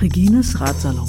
Regines Ratsalon.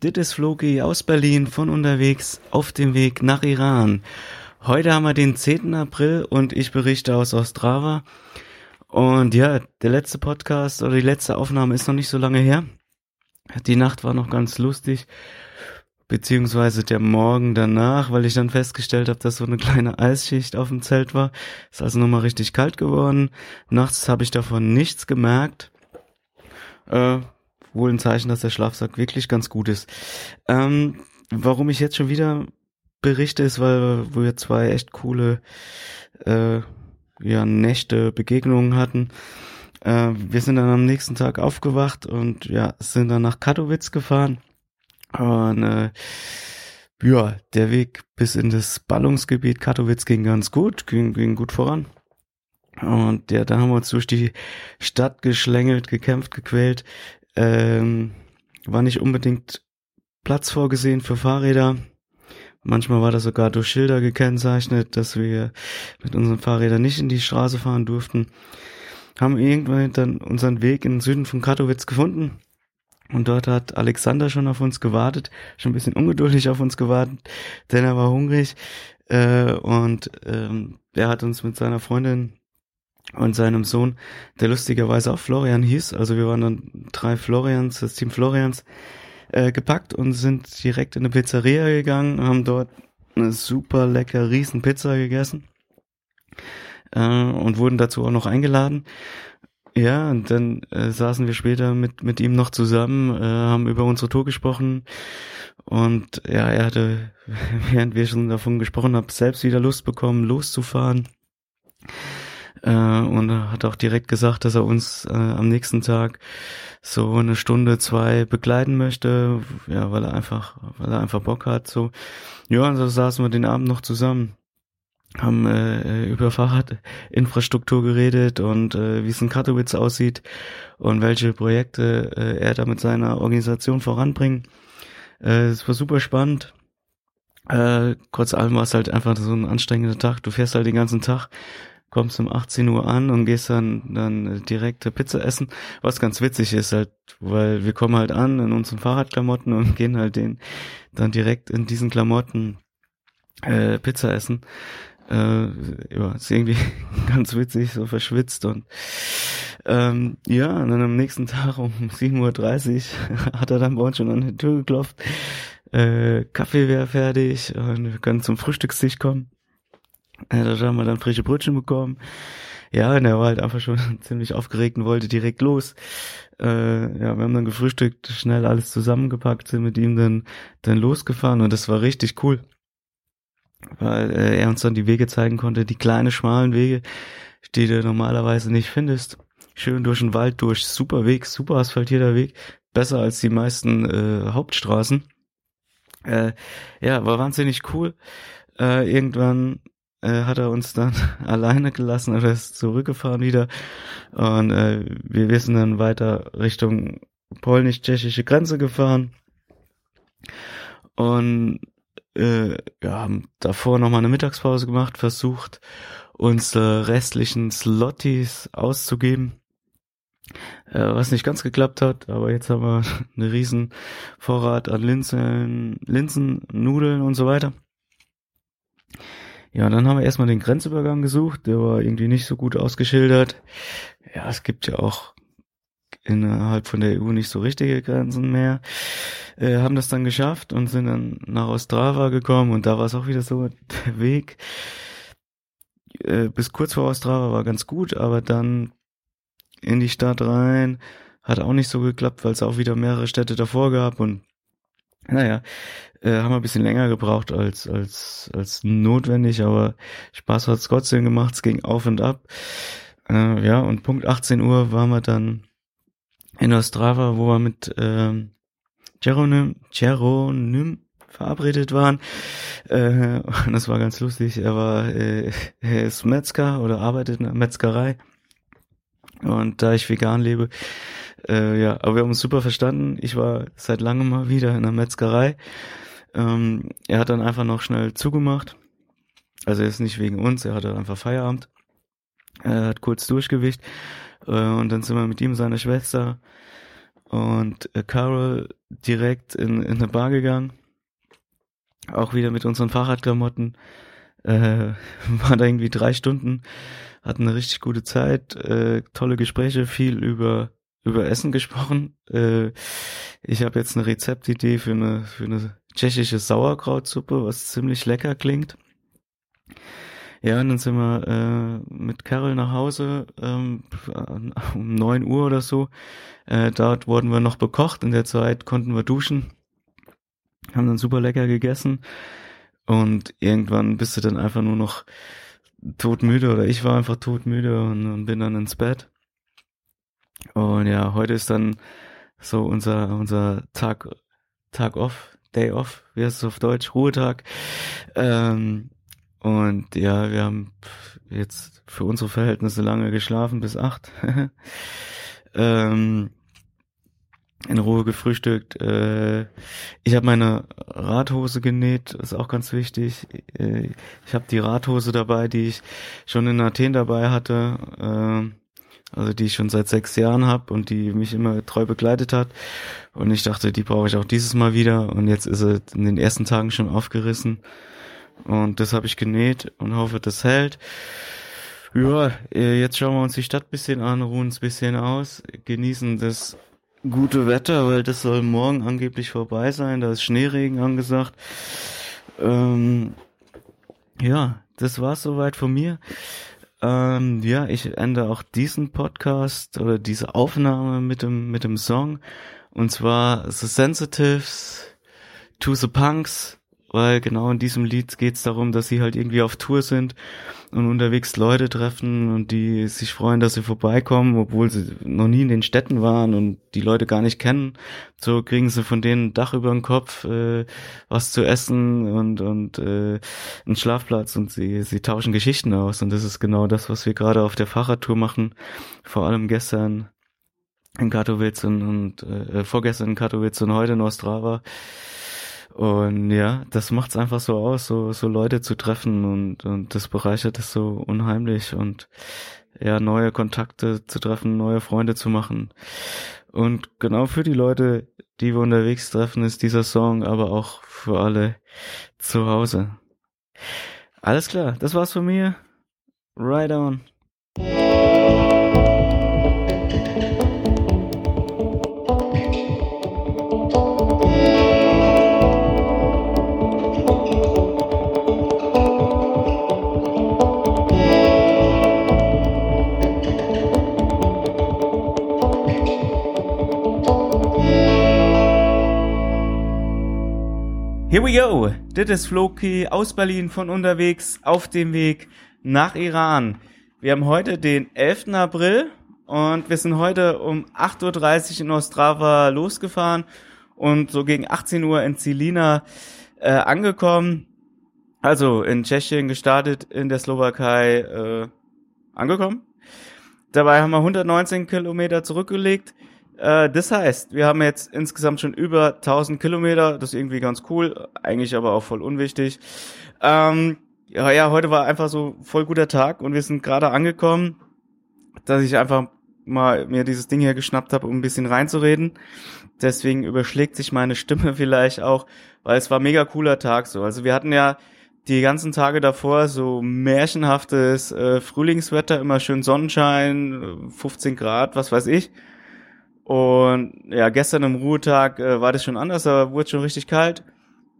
Dit ist Floki aus Berlin von unterwegs auf dem Weg nach Iran. Heute haben wir den 10. April und ich berichte aus Ostrava. Und ja, der letzte Podcast oder die letzte Aufnahme ist noch nicht so lange her. Die Nacht war noch ganz lustig, beziehungsweise der Morgen danach, weil ich dann festgestellt habe, dass so eine kleine Eisschicht auf dem Zelt war. Ist also nochmal richtig kalt geworden. Nachts habe ich davon nichts gemerkt. Äh, wohl ein Zeichen, dass der Schlafsack wirklich ganz gut ist. Ähm, warum ich jetzt schon wieder berichte, ist, weil wir zwei echt coole äh, ja, Nächte, Begegnungen hatten. Äh, wir sind dann am nächsten Tag aufgewacht und ja, sind dann nach Katowice gefahren. Und äh, ja, der Weg bis in das Ballungsgebiet Katowice ging ganz gut, ging, ging gut voran. Und ja, da haben wir uns durch die Stadt geschlängelt, gekämpft, gequält. Ähm, war nicht unbedingt Platz vorgesehen für Fahrräder. Manchmal war das sogar durch Schilder gekennzeichnet, dass wir mit unseren Fahrrädern nicht in die Straße fahren durften. Haben irgendwann dann unseren Weg in den Süden von Katowice gefunden. Und dort hat Alexander schon auf uns gewartet, schon ein bisschen ungeduldig auf uns gewartet, denn er war hungrig. Äh, und ähm, er hat uns mit seiner Freundin und seinem Sohn, der lustigerweise auch Florian hieß, also wir waren dann drei Florians, das Team Florians, äh, gepackt und sind direkt in eine Pizzeria gegangen, haben dort eine super lecker riesen Pizza gegessen äh, und wurden dazu auch noch eingeladen. Ja, und dann äh, saßen wir später mit mit ihm noch zusammen, äh, haben über unsere Tour gesprochen und ja, er hatte, während wir schon davon gesprochen haben, selbst wieder Lust bekommen, loszufahren. Äh, und hat auch direkt gesagt, dass er uns äh, am nächsten Tag so eine Stunde, zwei begleiten möchte, ja, weil er einfach, weil er einfach Bock hat, so. Ja, und so saßen wir den Abend noch zusammen, haben äh, über Fahrradinfrastruktur geredet und äh, wie es in Katowice aussieht und welche Projekte äh, er da mit seiner Organisation voranbringt. Äh, es war super spannend. Äh, kurz allem war es halt einfach so ein anstrengender Tag. Du fährst halt den ganzen Tag, kommst um 18 Uhr an und gehst dann dann direkt Pizza essen, was ganz witzig ist halt, weil wir kommen halt an in unseren Fahrradklamotten und gehen halt den dann direkt in diesen Klamotten äh, Pizza essen. Äh, ja, ist irgendwie ganz witzig, so verschwitzt und ähm, ja, und dann am nächsten Tag um 7.30 Uhr hat er dann bei uns schon an die Tür geklopft. Äh, Kaffee wäre fertig und wir können zum Frühstückstisch kommen. Da haben wir dann frische Brötchen bekommen. Ja, und er war halt einfach schon ziemlich aufgeregt und wollte direkt los. Äh, ja, wir haben dann gefrühstückt, schnell alles zusammengepackt, sind mit ihm dann, dann losgefahren und das war richtig cool. Weil äh, er uns dann die Wege zeigen konnte, die kleinen, schmalen Wege, die du normalerweise nicht findest. Schön durch den Wald durch, super Weg, super asphaltierter Weg, besser als die meisten äh, Hauptstraßen. Äh, ja, war wahnsinnig cool. Äh, irgendwann äh, hat er uns dann alleine gelassen oder ist zurückgefahren wieder. Und äh, wir, wir sind dann weiter Richtung polnisch-tschechische Grenze gefahren. Und äh, ja, haben davor nochmal eine Mittagspause gemacht, versucht, unsere restlichen Slotties auszugeben. Äh, was nicht ganz geklappt hat, aber jetzt haben wir einen riesen Vorrat an Linsen, Linsen, Nudeln und so weiter. Ja, dann haben wir erstmal den Grenzübergang gesucht, der war irgendwie nicht so gut ausgeschildert. Ja, es gibt ja auch innerhalb von der EU nicht so richtige Grenzen mehr. Äh, haben das dann geschafft und sind dann nach Ostrava gekommen und da war es auch wieder so, der Weg äh, bis kurz vor Ostrava war ganz gut, aber dann in die Stadt rein hat auch nicht so geklappt, weil es auch wieder mehrere Städte davor gab und naja, äh, haben wir ein bisschen länger gebraucht als, als, als notwendig, aber Spaß hat's trotzdem gemacht, es ging auf und ab. Äh, ja, und Punkt 18 Uhr waren wir dann in Ostrava, wo wir mit ähm, Jeronym, Jeronym verabredet waren. Äh, und das war ganz lustig. Er war, äh, er ist Metzger oder arbeitet in einer Metzgerei. Und da ich vegan lebe, äh, ja, aber wir haben uns super verstanden. Ich war seit langem mal wieder in der Metzgerei. Ähm, er hat dann einfach noch schnell zugemacht. Also er ist nicht wegen uns, er hatte einfach Feierabend. Er hat kurz Durchgewicht. Äh, und dann sind wir mit ihm, seiner Schwester und äh, Carol direkt in, in eine Bar gegangen. Auch wieder mit unseren Fahrradklamotten. Äh, waren da irgendwie drei Stunden, hatten eine richtig gute Zeit, äh, tolle Gespräche, viel über über Essen gesprochen. Äh, ich habe jetzt eine Rezeptidee für eine für eine tschechische Sauerkrautsuppe, was ziemlich lecker klingt. Ja, und dann sind wir äh, mit Carol nach Hause ähm, um neun Uhr oder so. Äh, dort wurden wir noch bekocht. In der Zeit konnten wir duschen. Haben dann super lecker gegessen. Und irgendwann bist du dann einfach nur noch todmüde oder ich war einfach todmüde und, und bin dann ins Bett. Und ja, heute ist dann so unser, unser Tag, Tag off, Day off, wie heißt es auf Deutsch, Ruhetag. Ähm, und ja, wir haben jetzt für unsere Verhältnisse lange geschlafen, bis acht. ähm, in Ruhe gefrühstückt. Äh, ich habe meine Radhose genäht, ist auch ganz wichtig. Äh, ich habe die Radhose dabei, die ich schon in Athen dabei hatte. Äh, also die ich schon seit sechs Jahren habe und die mich immer treu begleitet hat. Und ich dachte, die brauche ich auch dieses Mal wieder. Und jetzt ist sie in den ersten Tagen schon aufgerissen. Und das habe ich genäht und hoffe, das hält. Ja, äh, jetzt schauen wir uns die Stadt bisschen an, ruhen uns bisschen aus, genießen das gute Wetter, weil das soll morgen angeblich vorbei sein. Da ist Schneeregen angesagt. Ähm, ja, das war's soweit von mir. Ähm, ja, ich ende auch diesen Podcast oder diese Aufnahme mit dem mit dem Song. Und zwar The Sensitives to the Punks weil genau in diesem Lied geht es darum, dass sie halt irgendwie auf Tour sind und unterwegs Leute treffen und die sich freuen, dass sie vorbeikommen, obwohl sie noch nie in den Städten waren und die Leute gar nicht kennen. So kriegen sie von denen ein Dach über den Kopf, äh, was zu essen und und äh, einen Schlafplatz und sie sie tauschen Geschichten aus und das ist genau das, was wir gerade auf der Fahrradtour machen. Vor allem gestern in Katowice und, und äh, vorgestern in Katowice und heute in Ostrava und ja, das macht's einfach so aus, so, so Leute zu treffen und, und das bereichert es so unheimlich und ja, neue Kontakte zu treffen, neue Freunde zu machen. Und genau für die Leute, die wir unterwegs treffen, ist dieser Song aber auch für alle zu Hause. Alles klar, das war's von mir. Right on. Here we go. Das ist Floki aus Berlin von unterwegs auf dem Weg nach Iran. Wir haben heute den 11. April und wir sind heute um 8.30 Uhr in Ostrava losgefahren und so gegen 18 Uhr in Zilina äh, angekommen. Also in Tschechien gestartet, in der Slowakei äh, angekommen. Dabei haben wir 119 Kilometer zurückgelegt. Äh, das heißt, wir haben jetzt insgesamt schon über 1000 Kilometer. Das ist irgendwie ganz cool, eigentlich aber auch voll unwichtig. Ähm, ja, ja, heute war einfach so voll guter Tag und wir sind gerade angekommen, dass ich einfach mal mir dieses Ding hier geschnappt habe, um ein bisschen reinzureden. Deswegen überschlägt sich meine Stimme vielleicht auch, weil es war mega cooler Tag so. Also wir hatten ja die ganzen Tage davor so märchenhaftes äh, Frühlingswetter, immer schön Sonnenschein, 15 Grad, was weiß ich. Und ja, gestern am Ruhetag äh, war das schon anders, aber wurde schon richtig kalt.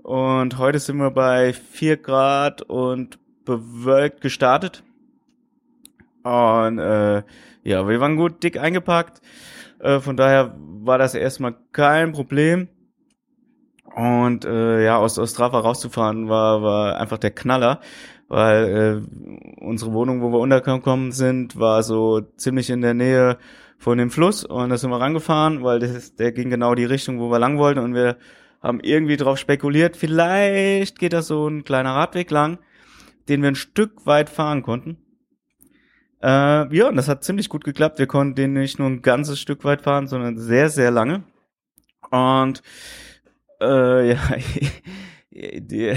Und heute sind wir bei vier Grad und bewölkt gestartet. Und äh, ja, wir waren gut dick eingepackt. Äh, von daher war das erstmal kein Problem. Und äh, ja, aus Ostrava rauszufahren war, war einfach der Knaller, weil äh, unsere Wohnung, wo wir untergekommen sind, war so ziemlich in der Nähe von dem Fluss und da sind wir rangefahren, weil das, der ging genau die Richtung, wo wir lang wollten und wir haben irgendwie drauf spekuliert, vielleicht geht da so ein kleiner Radweg lang, den wir ein Stück weit fahren konnten. Äh, ja, und das hat ziemlich gut geklappt. Wir konnten den nicht nur ein ganzes Stück weit fahren, sondern sehr, sehr lange. Und äh, ja, die,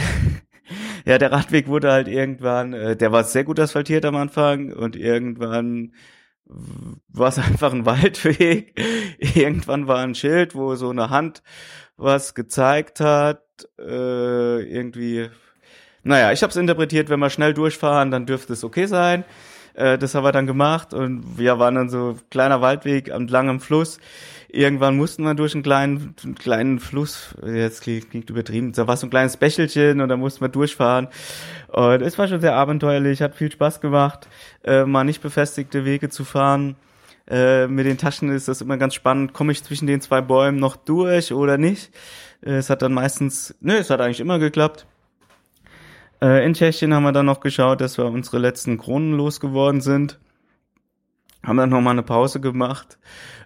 ja, der Radweg wurde halt irgendwann, äh, der war sehr gut asphaltiert am Anfang und irgendwann war es einfach ein Waldweg. irgendwann war ein Schild, wo so eine Hand was gezeigt hat, äh, irgendwie. Naja, ich habe es interpretiert, wenn wir schnell durchfahren, dann dürfte es okay sein. Äh, das haben wir dann gemacht und wir waren dann so kleiner Waldweg am Fluss. Irgendwann mussten wir durch einen kleinen, einen kleinen Fluss, jetzt klingt, klingt übertrieben, da war so ein kleines Bächelchen und da mussten wir durchfahren. Und es war schon sehr abenteuerlich, hat viel Spaß gemacht, äh, mal nicht befestigte Wege zu fahren. Äh, mit den Taschen ist das immer ganz spannend. Komme ich zwischen den zwei Bäumen noch durch oder nicht? Äh, es hat dann meistens, ne, es hat eigentlich immer geklappt. Äh, in Tschechien haben wir dann noch geschaut, dass wir unsere letzten Kronen losgeworden sind. Haben dann noch mal eine Pause gemacht.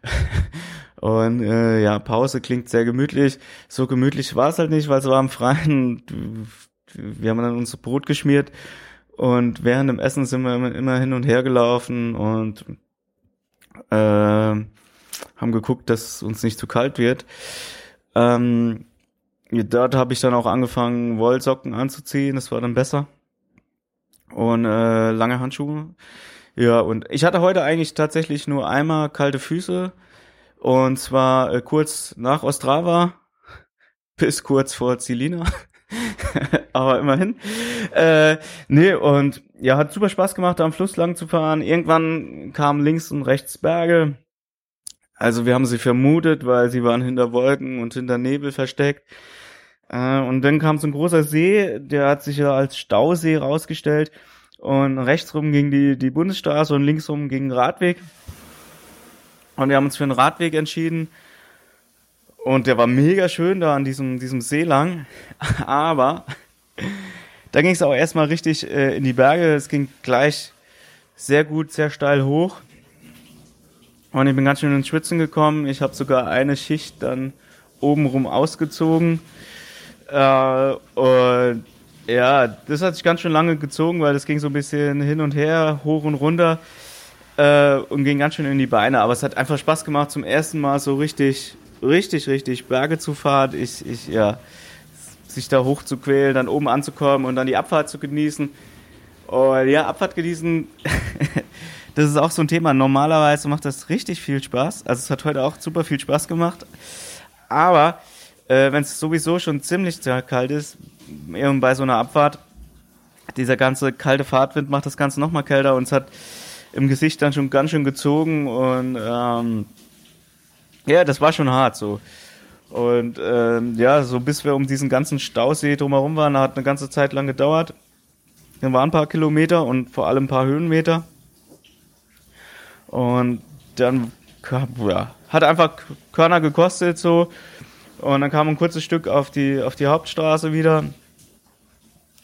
Und äh, ja, Pause klingt sehr gemütlich. So gemütlich war es halt nicht, weil es war am Freien. Wir haben dann unser Brot geschmiert und während dem Essen sind wir immer hin und her gelaufen und äh, haben geguckt, dass es uns nicht zu kalt wird. Ähm, dort habe ich dann auch angefangen, Wollsocken anzuziehen. Das war dann besser. Und äh, lange Handschuhe. Ja, und ich hatte heute eigentlich tatsächlich nur einmal kalte Füße. Und zwar äh, kurz nach Ostrava bis kurz vor Zilina. Aber immerhin. Äh, nee, und ja, hat super Spaß gemacht, da am Fluss lang zu fahren. Irgendwann kamen links und rechts Berge. Also wir haben sie vermutet, weil sie waren hinter Wolken und hinter Nebel versteckt. Äh, und dann kam so ein großer See, der hat sich ja als Stausee rausgestellt. Und rechtsrum ging die, die Bundesstraße und linksrum ging Radweg. Und wir haben uns für einen Radweg entschieden. Und der war mega schön da an diesem, diesem See lang. Aber da ging es auch erstmal richtig äh, in die Berge. Es ging gleich sehr gut, sehr steil hoch. Und ich bin ganz schön ins Schwitzen gekommen. Ich habe sogar eine Schicht dann obenrum ausgezogen. Äh, und ja, das hat sich ganz schön lange gezogen, weil das ging so ein bisschen hin und her, hoch und runter äh, und ging ganz schön in die Beine. Aber es hat einfach Spaß gemacht, zum ersten Mal so richtig, richtig, richtig Berge zu fahren. Ich, ich, ja, sich da hoch zu quälen, dann oben anzukommen und dann die Abfahrt zu genießen. Und ja, Abfahrt genießen, das ist auch so ein Thema. Normalerweise macht das richtig viel Spaß. Also es hat heute auch super viel Spaß gemacht. Aber äh, wenn es sowieso schon ziemlich kalt ist, eben bei so einer Abfahrt, dieser ganze kalte Fahrtwind macht das Ganze nochmal kälter und es hat im Gesicht dann schon ganz schön gezogen und ähm, ja, das war schon hart so. Und ähm, ja, so bis wir um diesen ganzen Stausee drumherum waren, hat eine ganze Zeit lang gedauert. Dann waren ein paar Kilometer und vor allem ein paar Höhenmeter. Und dann ja, hat einfach Körner gekostet so. Und dann kam ein kurzes Stück auf die, auf die Hauptstraße wieder.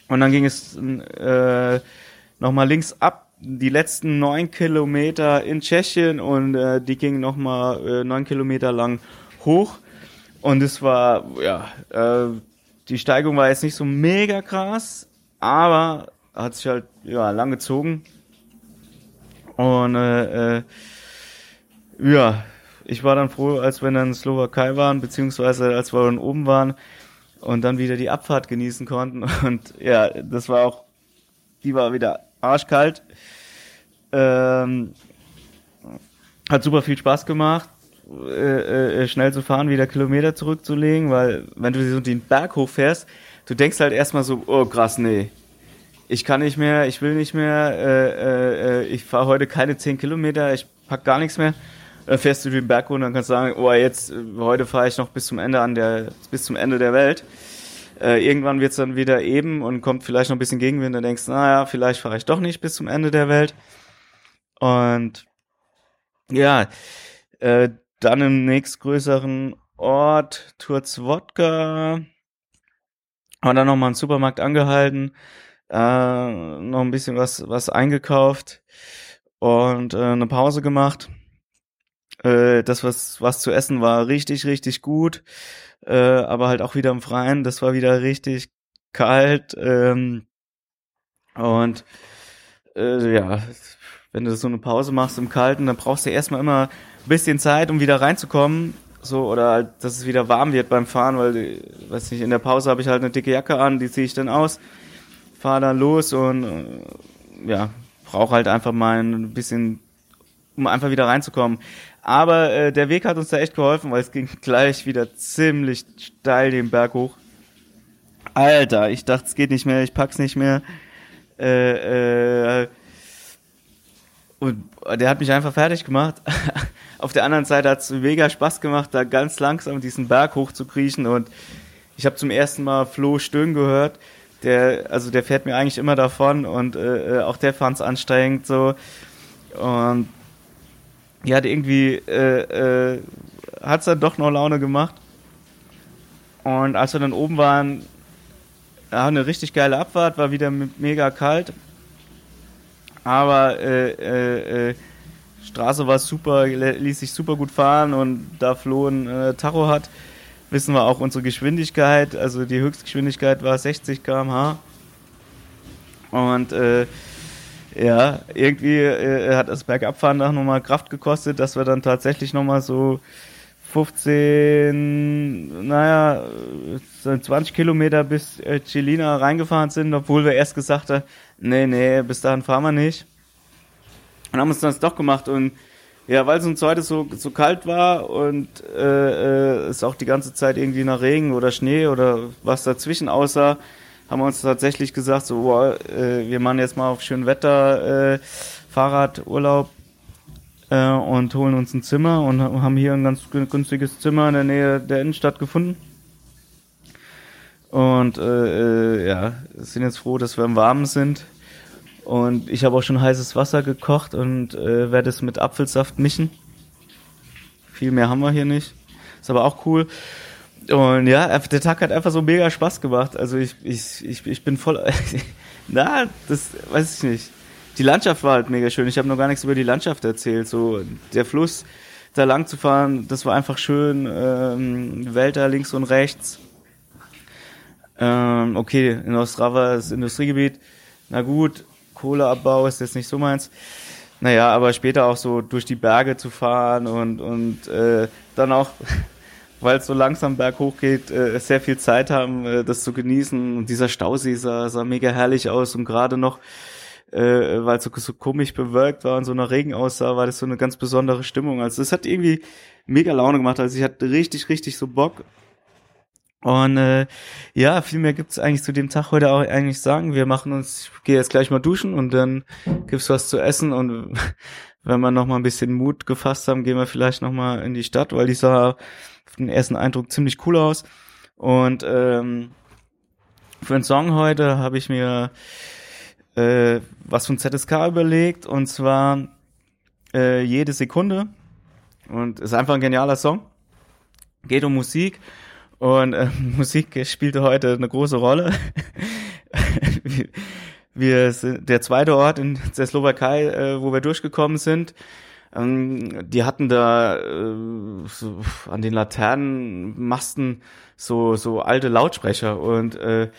Und dann ging es äh, nochmal links ab, die letzten neun Kilometer in Tschechien und äh, die gingen nochmal äh, neun Kilometer lang hoch. Und es war, ja, äh, die Steigung war jetzt nicht so mega krass, aber hat sich halt ja, lang gezogen. Und äh, äh, ja, ich war dann froh, als wir dann in Slowakei waren, beziehungsweise als wir dann oben waren und dann wieder die Abfahrt genießen konnten. Und ja, das war auch, die war wieder arschkalt. Ähm, hat super viel Spaß gemacht, äh, äh, schnell zu fahren, wieder Kilometer zurückzulegen, weil wenn du so den Berg hochfährst, du denkst halt erstmal so, oh krass, nee, ich kann nicht mehr, ich will nicht mehr, äh, äh, ich fahre heute keine 10 Kilometer, ich pack gar nichts mehr dann fährst du den Berg runter und kannst sagen, oh, jetzt, äh, heute fahre ich noch bis zum Ende an der, bis zum Ende der Welt. Äh, irgendwann wird's dann wieder eben und kommt vielleicht noch ein bisschen Gegenwind und denkst, naja, vielleicht fahre ich doch nicht bis zum Ende der Welt. Und ja, äh, dann im nächstgrößeren Ort Turzwodka. Haben dann nochmal einen Supermarkt angehalten, äh, noch ein bisschen was, was eingekauft und äh, eine Pause gemacht. Äh, das, was, was zu essen war, richtig, richtig gut. Äh, aber halt auch wieder im Freien. Das war wieder richtig kalt. Ähm, und äh, ja, wenn du so eine Pause machst im Kalten, dann brauchst du erstmal immer ein bisschen Zeit, um wieder reinzukommen. So, oder halt, dass es wieder warm wird beim Fahren, weil, weiß nicht, in der Pause habe ich halt eine dicke Jacke an, die ziehe ich dann aus, fahre dann los und äh, ja, brauche halt einfach mal ein bisschen, um einfach wieder reinzukommen. Aber äh, der Weg hat uns da echt geholfen, weil es ging gleich wieder ziemlich steil den Berg hoch. Alter, ich dachte, es geht nicht mehr, ich pack's nicht mehr. Äh, äh, und der hat mich einfach fertig gemacht. Auf der anderen Seite hat es mega Spaß gemacht, da ganz langsam diesen Berg hoch zu kriechen. Und ich habe zum ersten Mal Flo Stöhn gehört. Der, also der fährt mir eigentlich immer davon und äh, äh auch der fand es anstrengend so. Und ja, hat irgendwie äh, äh, hat's dann doch noch Laune gemacht. Und als wir dann oben waren, ja, eine richtig geile Abfahrt, war wieder mega kalt. Aber äh, äh, äh, Straße war super, ließ sich super gut fahren und da Flo ein äh, Tacho hat, wissen wir auch unsere Geschwindigkeit. Also die Höchstgeschwindigkeit war 60 km/h. Und äh, ja, irgendwie äh, hat das Bergabfahren auch nochmal Kraft gekostet, dass wir dann tatsächlich nochmal so 15, naja, 20 Kilometer bis äh, Celina reingefahren sind, obwohl wir erst gesagt haben, nee, nee, bis dahin fahren wir nicht. Und haben uns das doch gemacht und ja, weil es uns heute so, so kalt war und äh, äh, es auch die ganze Zeit irgendwie nach Regen oder Schnee oder was dazwischen aussah, haben wir uns tatsächlich gesagt, so, boah, äh, wir machen jetzt mal auf schön Wetter äh, Fahrradurlaub äh, und holen uns ein Zimmer und haben hier ein ganz günstiges Zimmer in der Nähe der Innenstadt gefunden. Und äh, äh, ja, sind jetzt froh, dass wir im Warmen sind. Und ich habe auch schon heißes Wasser gekocht und äh, werde es mit Apfelsaft mischen. Viel mehr haben wir hier nicht. Ist aber auch cool. Und ja, der Tag hat einfach so mega Spaß gemacht. Also ich, ich, ich, ich bin voll. Na, das weiß ich nicht die Landschaft war halt mega schön. Ich habe noch gar nichts über die Landschaft erzählt. So der Fluss da lang zu fahren, das war einfach schön. Ähm, Wälder links und rechts. Ähm, okay, in Ostrava ist Industriegebiet. Na gut, Kohleabbau ist jetzt nicht so meins. Naja, aber später auch so durch die Berge zu fahren und, und äh, dann auch, weil es so langsam berghoch geht, äh, sehr viel Zeit haben, äh, das zu genießen. Und dieser Stausee sah, sah mega herrlich aus und gerade noch äh, weil es so, so komisch bewölkt war und so nach Regen aussah, war das so eine ganz besondere Stimmung. Also es hat irgendwie mega Laune gemacht. Also ich hatte richtig, richtig so Bock. Und äh, ja, viel mehr gibt's eigentlich zu dem Tag heute auch eigentlich sagen. Wir machen uns, ich gehe jetzt gleich mal duschen und dann gibt's was zu essen und wenn wir noch mal ein bisschen Mut gefasst haben, gehen wir vielleicht noch mal in die Stadt, weil die sah auf den ersten Eindruck ziemlich cool aus. Und ähm, für den Song heute habe ich mir äh, was von ZSK überlegt und zwar äh, jede Sekunde und ist einfach ein genialer Song. Geht um Musik und äh, Musik spielte heute eine große Rolle. wir sind der zweite Ort in der Slowakei, äh, wo wir durchgekommen sind. Ähm, die hatten da äh, so an den Laternenmasten so so alte Lautsprecher und äh,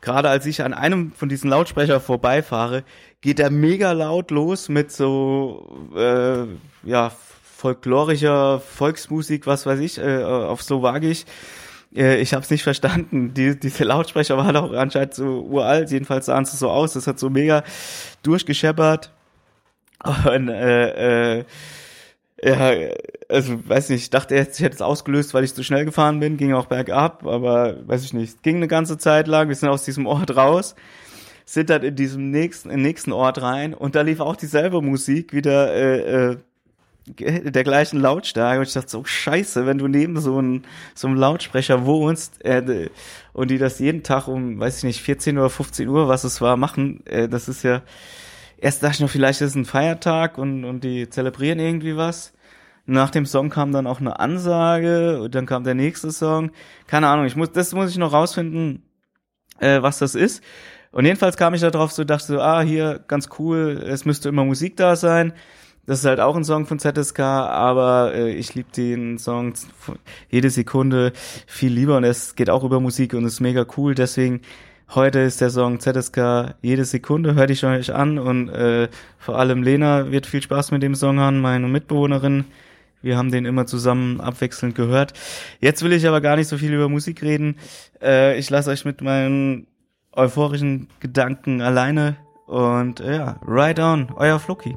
gerade als ich an einem von diesen Lautsprecher vorbeifahre, geht er mega laut los mit so äh, ja folklorischer Volksmusik, was weiß ich, äh, auf Slowakisch. Äh, ich habe es nicht verstanden. Die, diese Lautsprecher waren auch anscheinend so uralt. Jedenfalls sahen sie so aus. Das hat so mega durchgescheppert. Und äh, äh, ja, also weiß nicht, ich dachte jetzt, ich hätte es ausgelöst, weil ich zu schnell gefahren bin, ging auch bergab, aber weiß ich nicht, ging eine ganze Zeit lang, wir sind aus diesem Ort raus, sind dann in diesem nächsten, in nächsten Ort rein und da lief auch dieselbe Musik, wieder äh, äh, der gleichen Lautstärke und ich dachte so, scheiße, wenn du neben so einem, so einem Lautsprecher wohnst äh, und die das jeden Tag um, weiß ich nicht, 14 oder 15 Uhr, was es war, machen, äh, das ist ja, erst dachte ich noch, vielleicht ist es ein Feiertag und, und die zelebrieren irgendwie was. Nach dem Song kam dann auch eine Ansage, und dann kam der nächste Song. Keine Ahnung, ich muss, das muss ich noch rausfinden, äh, was das ist. Und jedenfalls kam ich da drauf, so dachte so, ah, hier, ganz cool, es müsste immer Musik da sein. Das ist halt auch ein Song von ZSK, aber äh, ich liebe den Song jede Sekunde viel lieber und es geht auch über Musik und ist mega cool. Deswegen heute ist der Song ZSK jede Sekunde, hört ich euch an und äh, vor allem Lena wird viel Spaß mit dem Song haben, meine Mitbewohnerin. Wir haben den immer zusammen abwechselnd gehört. Jetzt will ich aber gar nicht so viel über Musik reden. Äh, ich lasse euch mit meinen euphorischen Gedanken alleine und äh, ja, ride on, euer Floki.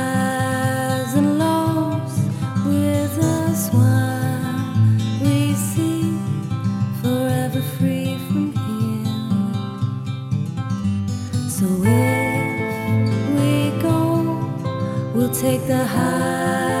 the highs